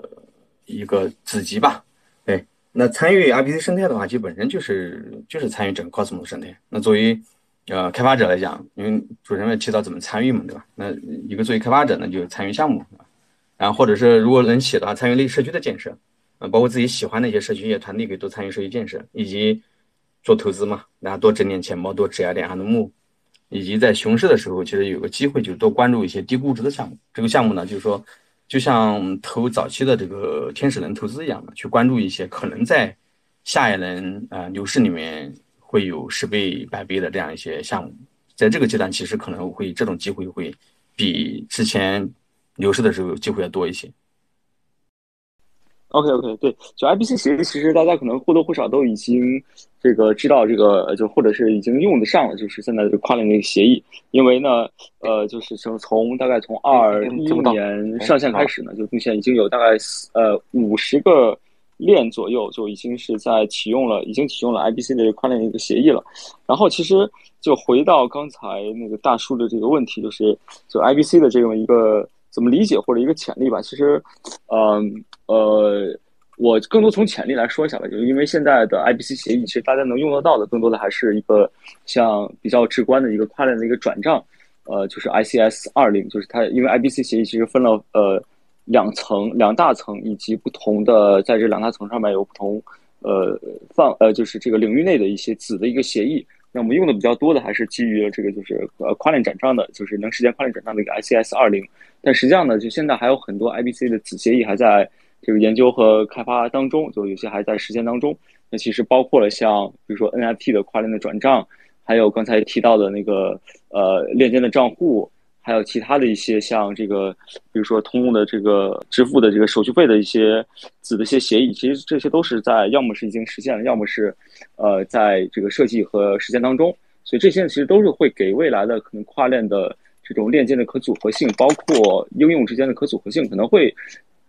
一个子集吧。对，那参与 IBC 生态的话，其实本身就是就是参与整个 Cosmos 生态。那作为呃开发者来讲，因为主持人也提到怎么参与嘛，对吧？那一个作为开发者呢，就参与项目，然后或者是如果能写的话，参与类社区的建设，呃，包括自己喜欢的一些社区一些团队，可以多参与社区建设，以及。做投资嘛，然后多整点钱包，多质押点他的募，以及在熊市的时候，其实有个机会就多关注一些低估值的项目。这个项目呢，就是说，就像投早期的这个天使轮投资一样的，去关注一些可能在下一轮啊牛市里面会有十倍、百倍的这样一些项目。在这个阶段，其实可能会这种机会会比之前牛市的时候机会要多一些。OK OK，对，就 IBC 协议，其实大家可能或多或少都已经这个知道这个，就或者是已经用得上了，就是现在的这个跨链的一个协议。因为呢，呃，就是从从大概从二一年上线开始呢，就目前已经有大概呃五十个链左右就已经是在启用了，已经启用了 IBC 的跨链的一个协议了。然后其实就回到刚才那个大叔的这个问题，就是就 IBC 的这种一个怎么理解或者一个潜力吧，其实，嗯。呃，我更多从潜力来说一下吧，就是因为现在的 IBC 协议，其实大家能用得到的，更多的还是一个像比较直观的一个跨链的一个转账，呃，就是 ICS 二零，就是它因为 IBC 协议其实分了呃两层、两大层，以及不同的在这两大层上面有不同呃放呃就是这个领域内的一些子的一个协议。那我们用的比较多的还是基于这个就是呃跨链转账的，就是能实现跨链转账的一个 ICS 二零。但实际上呢，就现在还有很多 IBC 的子协议还在。这个研究和开发当中，就有些还在实践当中。那其实包括了像，比如说 NFT 的跨链的转账，还有刚才提到的那个呃链间的账户，还有其他的一些像这个，比如说通用的这个支付的这个手续费的一些子的一些协议。其实这些都是在要么是已经实现了，要么是呃在这个设计和实践当中。所以这些其实都是会给未来的可能跨链的这种链接的可组合性，包括应用之间的可组合性，可能会。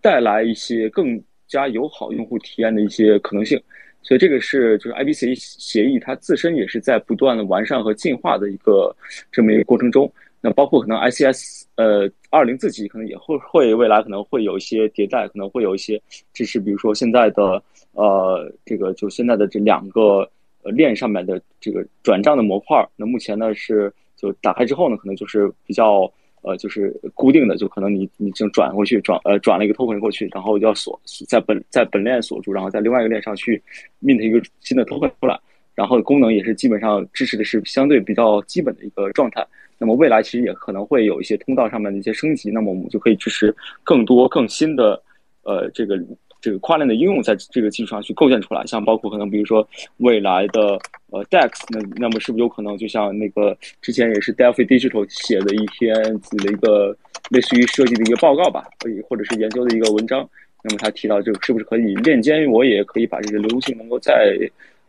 带来一些更加友好用户体验的一些可能性，所以这个是就是 IBC 协议它自身也是在不断的完善和进化的一个这么一个过程中。那包括可能 ICS 呃二零自己可能也会会未来可能会有一些迭代，可能会有一些支持，比如说现在的呃这个就现在的这两个呃链上面的这个转账的模块，那目前呢是就打开之后呢，可能就是比较呃就是固定的，就可能你你正转过去转呃转了一个 token 过去，然后要锁在本在本链锁住，然后在另外一个链上去 mint 一个新的 token 出来，然后功能也是基本上支持的是相对比较基本的一个状态。那么未来其实也可能会有一些通道上面的一些升级，那么我们就可以支持更多更新的，呃，这个这个跨链的应用在这个基础上去构建出来。像包括可能比如说未来的呃 DEX，那那么是不是有可能就像那个之前也是 Delphi Digital 写的一篇自己的一个类似于设计的一个报告吧，可以或者是研究的一个文章，那么他提到这个是不是可以链间，我也可以把这个流动性能够在。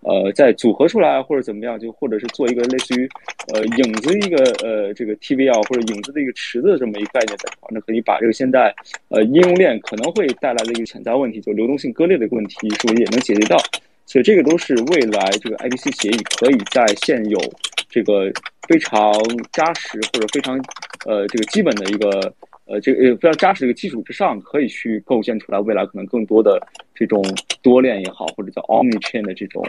呃，再组合出来或者怎么样，就或者是做一个类似于呃影子一个呃这个 TVL 或者影子的一个池子这么一个概念在，那可以把这个现在呃应用链可能会带来的一个潜在问题，就流动性割裂的一个问题，是不是也能解决到？所以这个都是未来这个 IBC 协议可以在现有这个非常扎实或者非常呃这个基本的一个。呃，这个呃非常扎实的一个基础之上，可以去构建出来未来可能更多的这种多链也好，或者叫 omni chain 的这种，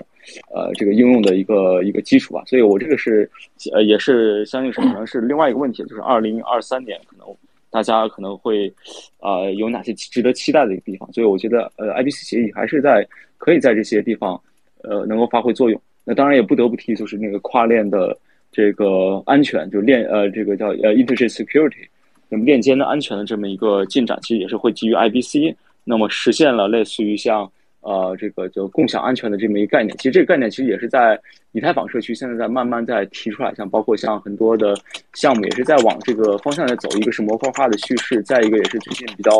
呃，这个应用的一个一个基础吧。所以我这个是，呃，也是相信是可能是另外一个问题，就是二零二三年可能大家可能会，呃，有哪些值得期待的一个地方。所以我觉得，呃，IBC 协议还是在可以在这些地方，呃，能够发挥作用。那当然也不得不提，就是那个跨链的这个安全，就链，呃，这个叫呃 integer security。那么链间的安全的这么一个进展，其实也是会基于 IBC，那么实现了类似于像呃这个就共享安全的这么一个概念。其实这个概念其实也是在以太坊社区现在在慢慢在提出来，像包括像很多的项目也是在往这个方向在走。一个是模块化的叙事，再一个也是最近比较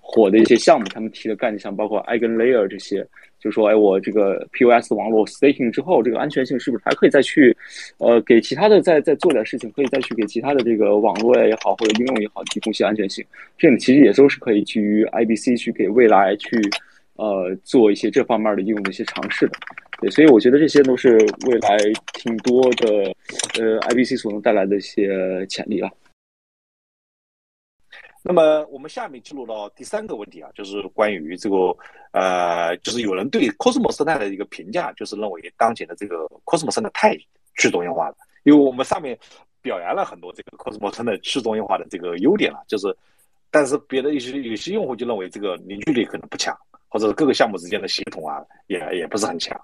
火的一些项目，他们提的概念像包括 EigenLayer 这些。就说，哎，我这个 POS 网络 staking 之后，这个安全性是不是还可以再去，呃，给其他的再再做点事情，可以再去给其他的这个网络也好或者应用也好提供一些安全性？这种其实也都是可以基于 IBC 去给未来去，呃，做一些这方面的应用的一些尝试的。对，所以我觉得这些都是未来挺多的，呃，IBC 所能带来的一些潜力啊。那么我们下面进入到第三个问题啊，就是关于这个呃，就是有人对 Cosmos 生态的一个评价，就是认为当前的这个 Cosmos 生态太去中心化了。因为我们上面表扬了很多这个 Cosmos 生态去中心化的这个优点了，就是但是别的一些有些用户就认为这个凝聚力可能不强，或者各个项目之间的协同啊也也不是很强。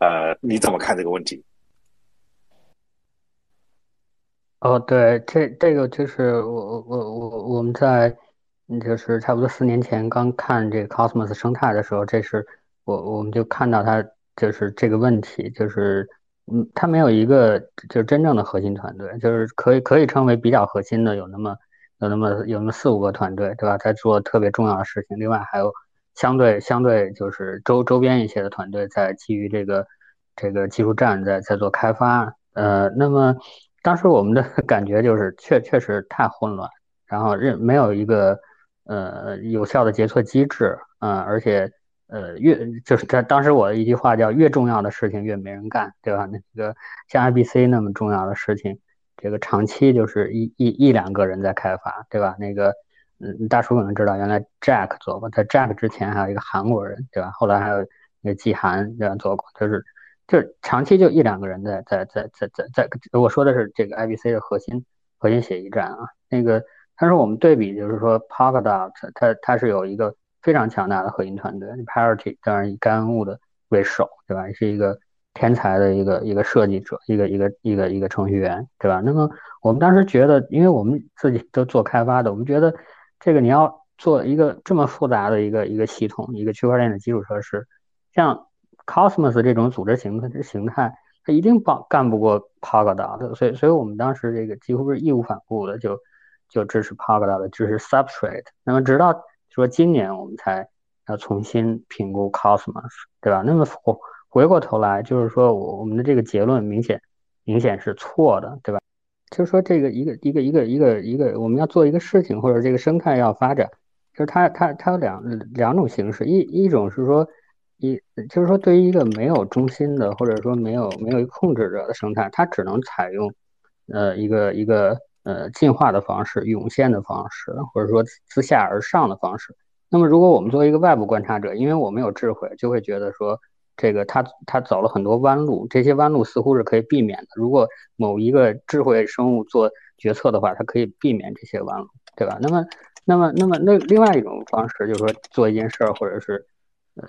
呃，你怎么看这个问题？哦，对，这这个就是我我我我们在就是差不多四年前刚看这个 Cosmos 生态的时候，这是我我们就看到它就是这个问题，就是嗯，它没有一个就是真正的核心团队，就是可以可以称为比较核心的有那么有那么有那么四五个团队，对吧？在做特别重要的事情，另外还有相对相对就是周周边一些的团队在基于这个这个技术站在在做开发，呃，那么。当时我们的 感觉就是确确实太混乱，然后认没有一个呃有效的决策机制，嗯，而且呃越就是他当时我的一句话叫越重要的事情越没人干，对吧？那个像 IBC 那么重要的事情，这个长期就是一一一两个人在开发，对吧？那个嗯大叔可能知道，原来 Jack 做过，在 Jack 之前还有一个韩国人，对吧？后来还有那个季寒这样做过，就是。就是长期就一两个人在在在在在在，我说的是这个 IBC 的核心核心协议站啊，那个，但是我们对比就是说 Polkadot 它它是有一个非常强大的核心团队，Parity 当然以干物的为首，对吧？是一个天才的一个一个设计者，一个一个一个一个程序员，对吧？那么我们当时觉得，因为我们自己都做开发的，我们觉得这个你要做一个这么复杂的一个一个系统，一个区块链的基础设施，像。Cosmos 这种组织形态形态，它一定帮干不过 Polkadot，所以所以我们当时这个几乎是义无反顾的就就支持 Polkadot，支持 Substrate。那么直到说今年我们才要重新评估 Cosmos，对吧？那么回回过头来就是说我我们的这个结论明显明显是错的，对吧？就是说这个一个一个一个一个一个我们要做一个事情或者这个生态要发展，就是它它它有两两种形式，一一种是说。一就是说，对于一个没有中心的，或者说没有没有一个控制者的生态，它只能采用，呃，一个一个呃进化的方式、涌现的方式，或者说自下而上的方式。那么，如果我们作为一个外部观察者，因为我们有智慧，就会觉得说，这个他他走了很多弯路，这些弯路似乎是可以避免的。如果某一个智慧生物做决策的话，它可以避免这些弯路，对吧？那么，那么，那么，那另外一种方式就是说，做一件事儿，或者是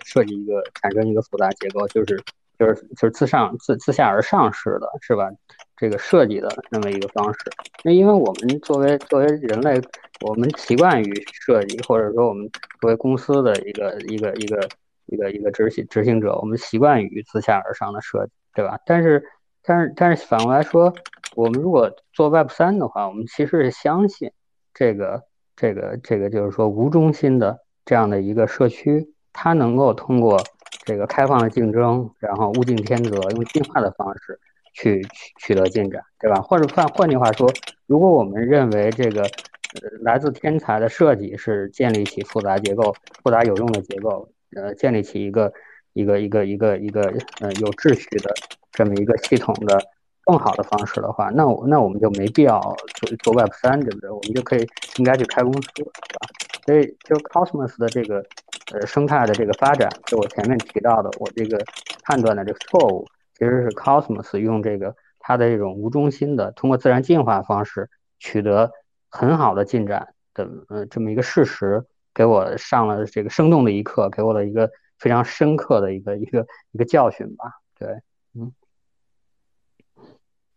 设计一个产生一个复杂结构，就是就是就是自上自自下而上式的，是吧？这个设计的那么一个方式。那因为我们作为作为人类，我们习惯于设计，或者说我们作为公司的一个一个一个一个一个执行执行者，我们习惯于自下而上的设计，对吧？但是。但是，但是反过来说，我们如果做 Web 三的话，我们其实是相信这个、这个、这个，就是说无中心的这样的一个社区，它能够通过这个开放的竞争，然后物竞天择，用进化的方式去取取得进展，对吧？或者换换句话说，如果我们认为这个呃来自天才的设计是建立起复杂结构、复杂有用的结构，呃，建立起一个一个一个一个一个呃有秩序的。这么一个系统的更好的方式的话，那我那我们就没必要做做 Web 三，对不对？我们就可以应该去开公司，对吧？所以就 Cosmos 的这个呃生态的这个发展，就我前面提到的，我这个判断的这个错误，其实是 Cosmos 用这个它的这种无中心的，通过自然进化方式取得很好的进展的呃这么一个事实，给我上了这个生动的一课，给我了一个非常深刻的一个一个一个教训吧，对，嗯。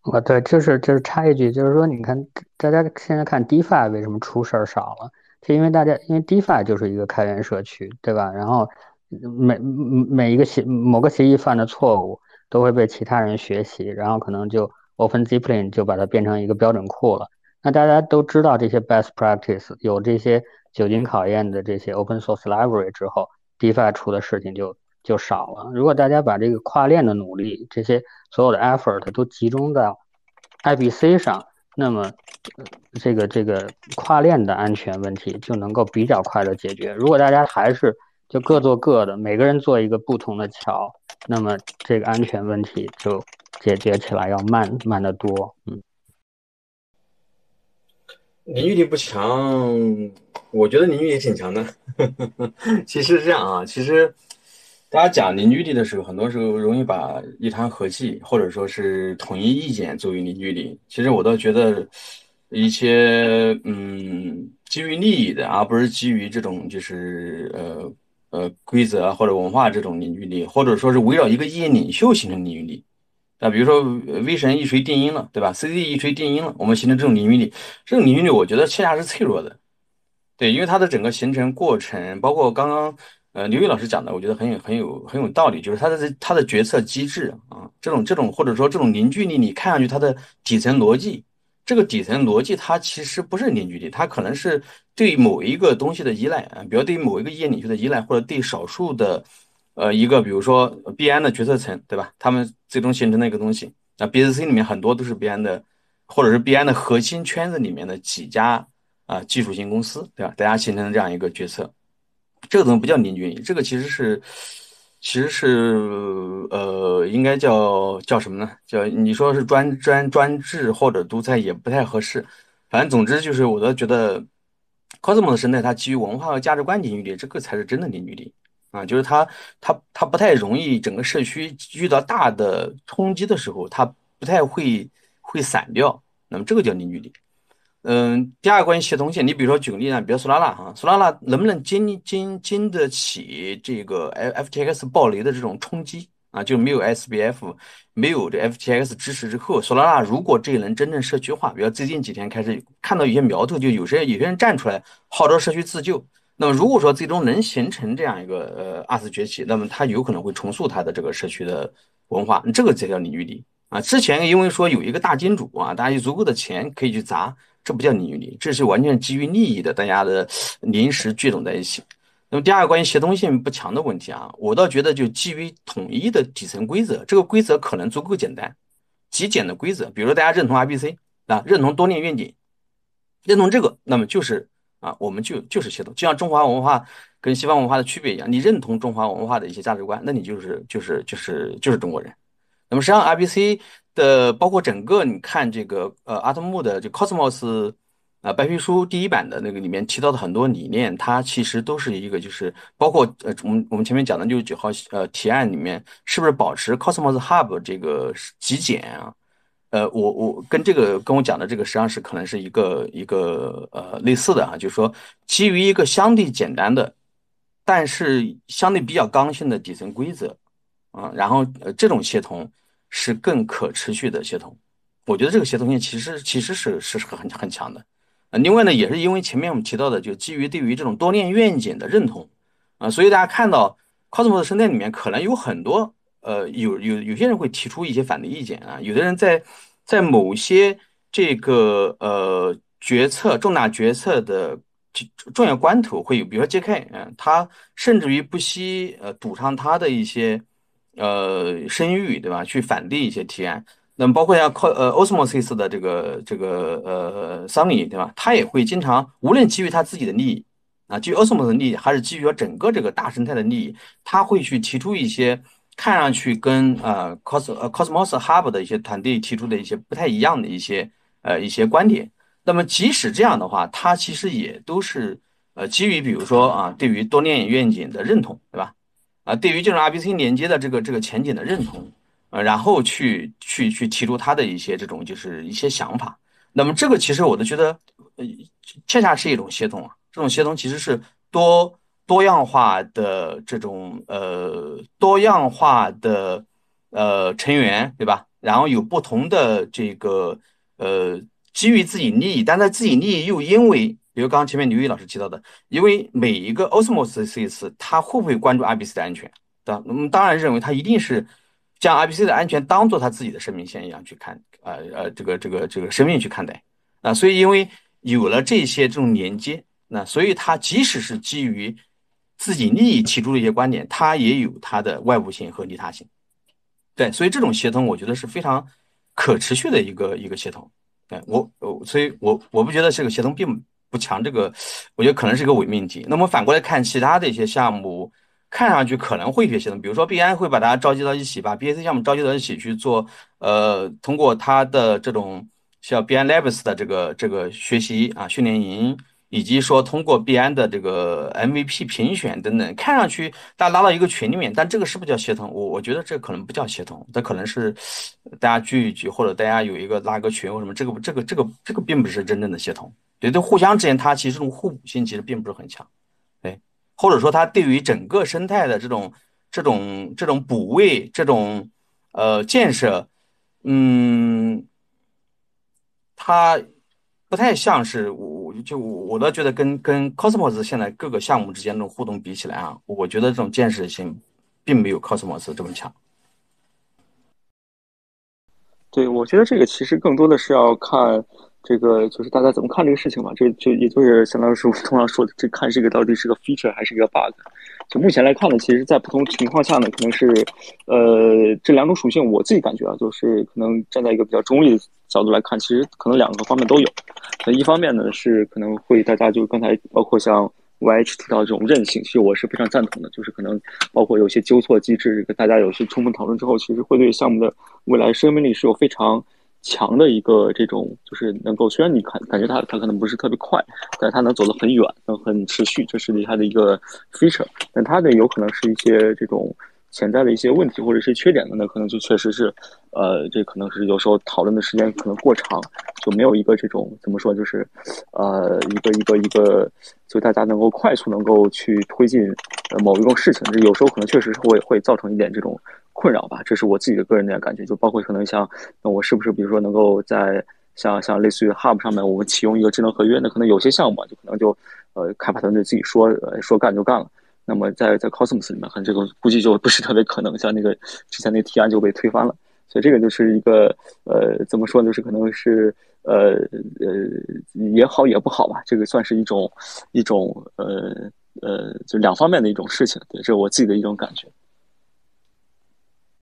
啊，对，就是就是插一句，就是说，你看，大家现在看 DeFi 为什么出事儿少了？就因为大家，因为 DeFi 就是一个开源社区，对吧？然后每每一个协某个协议犯的错误都会被其他人学习，然后可能就 OpenZipline 就把它变成一个标准库了。那大家都知道这些 best practice，有这些久经考验的这些 open source library 之后，DeFi 出的事情就。就少了。如果大家把这个跨链的努力，这些所有的 effort 都集中在 IBC 上，那么这个这个跨链的安全问题就能够比较快的解决。如果大家还是就各做各的，每个人做一个不同的桥，那么这个安全问题就解决起来要慢慢得多。嗯，凝聚力不强，我觉得凝聚力挺强的。其实是这样啊，其实。大家讲凝聚力的时候，很多时候容易把一团和气或者说是统一意见作为凝聚力。其实我倒觉得，一些嗯基于利益的，而不是基于这种就是呃呃规则或者文化这种凝聚力，或者说是围绕一个意见领袖形成凝聚力。那比如说威神一锤定音了，对吧？C D 一锤定音了，我们形成这种凝聚力，这种凝聚力我觉得恰恰是脆弱的。对，因为它的整个形成过程，包括刚刚。呃，刘宇老师讲的，我觉得很有很有很有道理，就是他的他的决策机制啊，这种这种或者说这种凝聚力，你看上去它的底层逻辑，这个底层逻辑它其实不是凝聚力，它可能是对某一个东西的依赖啊，比如对某一个意见领袖的依赖，或者对少数的呃一个比如说 B N 的决策层，对吧？他们最终形成的一个东西，那 BSC 里面很多都是 B N 的，或者是 B N 的核心圈子里面的几家啊技术型公司，对吧？大家形成的这样一个决策。这个东西不叫凝聚力，这个其实是，其实是呃，应该叫叫什么呢？叫你说是专专专制或者独裁也不太合适。反正总之就是，我都觉得 Cosmos 的生态它基于文化和价值观凝聚力，这个才是真的凝聚力啊！就是它它它不太容易整个社区遇到大的冲击的时候，它不太会会散掉。那么这个叫凝聚力。嗯，第二个关于协同性，你比如说举个例子，比如索拉拉哈，索拉拉能不能经经经得起这个 F FTX 暴雷的这种冲击啊？就没有 SBF，没有这 FTX 支持之后，索拉拉如果这一轮真正社区化，比如最近几天开始看到有些苗头，就有些有些人站出来号召社区自救。那么如果说最终能形成这样一个呃二次崛起，那么它有可能会重塑它的这个社区的文化，这个才叫凝聚力啊。之前因为说有一个大金主啊，大家有足够的钱可以去砸。这不叫凝聚力，这是完全基于利益的，大家的临时聚拢在一起。那么第二个关于协同性不强的问题啊，我倒觉得就基于统一的底层规则，这个规则可能足够简单，极简的规则，比如说大家认同 IBC 啊，认同多链愿景，认同这个，那么就是啊，我们就就是协同，就像中华文化跟西方文化的区别一样，你认同中华文化的一些价值观，那你就是就是就是就是中国人。那么实际上，IBC 的包括整个你看这个呃阿特木的就 Cosmos 啊白皮书第一版的那个里面提到的很多理念，它其实都是一个就是包括呃我们我们前面讲的六十九号呃提案里面是不是保持 Cosmos Hub 这个极简啊？呃，我我跟这个跟我讲的这个实际上是可能是一个一个呃类似的哈，就是说基于一个相对简单的，但是相对比较刚性的底层规则啊，然后呃这种协同。是更可持续的协同，我觉得这个协同性其实其实是是很很强的，啊，另外呢，也是因为前面我们提到的，就基于对于这种多链愿景的认同，啊，所以大家看到 Cosmos 生态里面可能有很多，呃，有有有些人会提出一些反对意见啊，有的人在在某些这个呃决策重大决策的重要关头会有，比如说 JK，嗯，他甚至于不惜呃赌上他的一些。呃，声誉对吧？去反对一些提案，那么包括像靠呃 Osmosis 的这个这个呃 Sunny 对吧？他也会经常无论基于他自己的利益啊，基于 Osmos 的利益，还是基于整个这个大生态的利益，他会去提出一些看上去跟呃 Cos 呃 Cosmos Hub 的一些团队提出的一些不太一样的一些呃一些观点。那么即使这样的话，他其实也都是呃基于比如说啊，对于多链愿景的认同，对吧？啊，对于这种 RPC 连接的这个这个前景的认同，呃，然后去去去提出他的一些这种就是一些想法。那么这个其实我都觉得，呃，恰恰是一种协同啊。这种协同其实是多多样化的这种呃多样化的呃成员，对吧？然后有不同的这个呃基于自己利益，但在自己利益又因为。比如刚刚前面刘毅老师提到的，因为每一个 Osmos C 次，他会不会关注 RBC 的安全？对吧？我们当然认为他一定是将 RBC 的安全当做他自己的生命线一样去看，呃呃，这个这个这个生命去看待。啊，所以因为有了这些这种连接，那所以他即使是基于自己利益提出的一些观点，他也有他的外部性和利他性。对，所以这种协同，我觉得是非常可持续的一个一个协同。对我，所以我我不觉得这个协同并。不强，这个我觉得可能是一个伪命题。那么反过来看，其他的一些项目，看上去可能会学习的，比如说 BI 会把大家召集到一起，把 BAC 项目召集到一起去做，呃，通过它的这种像 BI Labs 的这个这个学习啊训练营，以及说通过币安的这个 MVP 评选等等，看上去大家拉到一个群里面，但这个是不是叫协同？我我觉得这可能不叫协同，这可能是大家聚一聚，或者大家有一个拉个群或什么，这个这个这个这个并不是真正的协同。对，对，互相之间，它其实这种互补性其实并不是很强，对，或者说它对于整个生态的这种、这种、这种补位、这种呃建设，嗯，它不太像是我，就我我倒觉得跟跟 Cosmos 现在各个项目之间这种互动比起来啊，我觉得这种建设性并没有 Cosmos 这么强。对，我觉得这个其实更多的是要看。这个就是大家怎么看这个事情嘛？这就也就是相当于是我通常说的，这看这个到底是个 feature 还是一个 bug。就目前来看呢，其实，在不同情况下呢，可能是呃这两种属性，我自己感觉啊，就是可能站在一个比较中立的角度来看，其实可能两个方面都有。那一方面呢，是可能会大家就刚才包括像 YH 提到这种韧性，其实我是非常赞同的，就是可能包括有些纠错机制跟，大家有些充分讨论之后，其实会对项目的未来生命力是有非常。强的一个这种就是能够，虽然你看感觉它它可能不是特别快，但是它能走得很远，能很持续，这是它的一个 feature。但它的，有可能是一些这种潜在的一些问题或者是缺点的，那可能就确实是，呃，这可能是有时候讨论的时间可能过长，就没有一个这种怎么说，就是呃一个一个一个，就大家能够快速能够去推进某一种事情，这有时候可能确实是会会造成一点这种。困扰吧，这是我自己的个人的感觉，就包括可能像，那我是不是比如说能够在像像类似于 Hub 上面，我们启用一个智能合约，那可能有些项目就可能就呃开发团队自己说呃说干就干了。那么在在 Cosmos 里面，可能这个估计就不是特别可能，像那个之前那个提案就被推翻了。所以这个就是一个呃怎么说呢，就是可能是呃呃也好也不好吧，这个算是一种一种呃呃就两方面的一种事情，对，这是我自己的一种感觉。